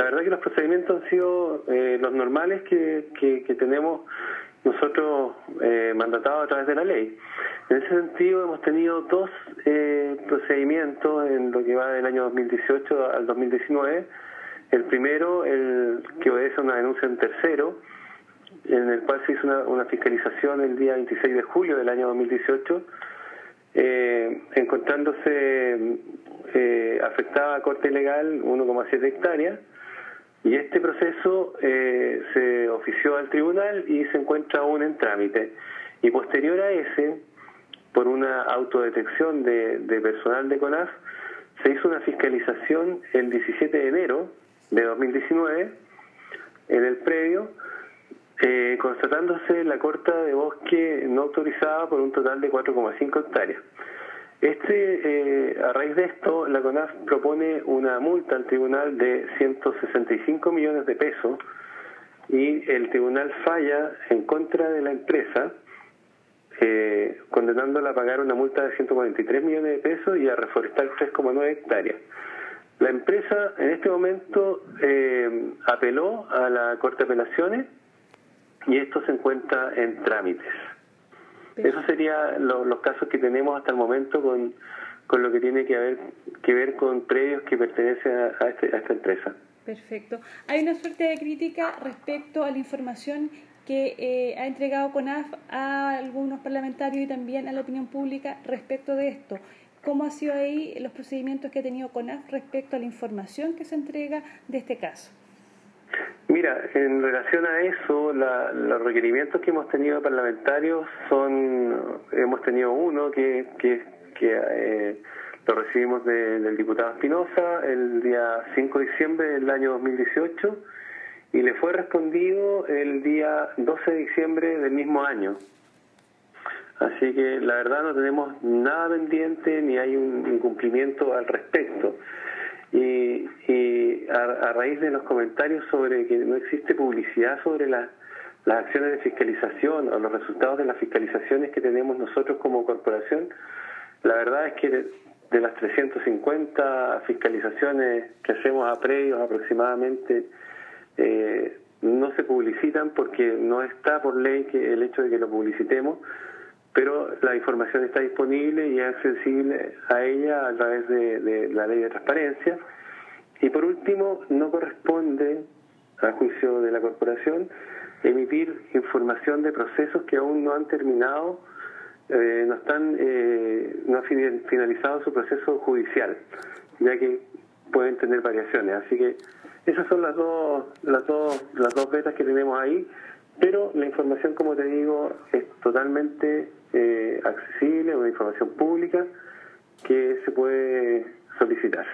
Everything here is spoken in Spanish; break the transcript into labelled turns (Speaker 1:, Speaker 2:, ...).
Speaker 1: la verdad que los procedimientos han sido eh, los normales que, que, tenemos nosotros eh, mandatados a través de la ley. En ese sentido hemos tenido dos eh, procedimientos en lo que va del año 2018 al 2019. El primero, el que obedece a una denuncia en tercero, en el cual se hizo una, fiscalización el día 26 de julio del año 2018, eh, encontrándose eh, afectada a corte legal 1,7 hectáreas y este proceso eh, se ofició al tribunal y se encuentra aún en trámite. Y posterior a ese, por una autodetección de, personal de CONAF, se hizo una fiscalización el 17 de enero de 2019 en el predio, eh, constatándose la corta de bosque no autorizada por un total de 4,5 hectáreas. Este, eh, a raíz de esto, la CONAF propone una multa al tribunal de 165 millones de pesos y el tribunal falla en contra de la empresa, eh, condenándola a pagar una multa de 143 millones de pesos y a reforestar 3,9 hectáreas. La empresa en este momento eh, apeló a la Corte de Apelaciones y esto se encuentra en trámites. Esos serían los casos que tenemos hasta el momento con, con lo que tiene que, haber, que ver con predios que pertenecen a, este, a esta empresa.
Speaker 2: Perfecto. Hay una suerte de crítica respecto a la información que eh, ha entregado CONAF a algunos parlamentarios y también a la opinión pública respecto de esto. ¿Cómo ha sido ahí los procedimientos que ha tenido CONAF respecto a la información que se entrega de este caso?
Speaker 1: Mira, en relación a eso, los requerimientos que hemos tenido parlamentarios son, hemos tenido uno que, que, eh, lo recibimos del diputado Espinosa el día 5 de diciembre del año 2018 y le fue respondido el día 12 de diciembre del mismo año. Así que la verdad no tenemos nada pendiente ni hay un incumplimiento al respecto. A, raíz de los comentarios sobre que no existe publicidad sobre las acciones de fiscalización o los resultados de las fiscalizaciones que tenemos nosotros como corporación, la verdad es que de, las 350 fiscalizaciones que hacemos a predios aproximadamente, eh, no se publicitan porque no está por ley que el hecho de que lo publicitemos pero la información está disponible y es accesible a ella a través de, la ley de transparencia. Y por último, no corresponde, a juicio de la corporación, emitir información de procesos que aún no han terminado, eh, no están, eh, no han finalizado su proceso judicial, ya que pueden tener variaciones. Así que esas son las dos, las dos, las dos vetas que tenemos ahí. Pero la información, como te digo, es totalmente eh, accesible, una información pública que se puede solicitar.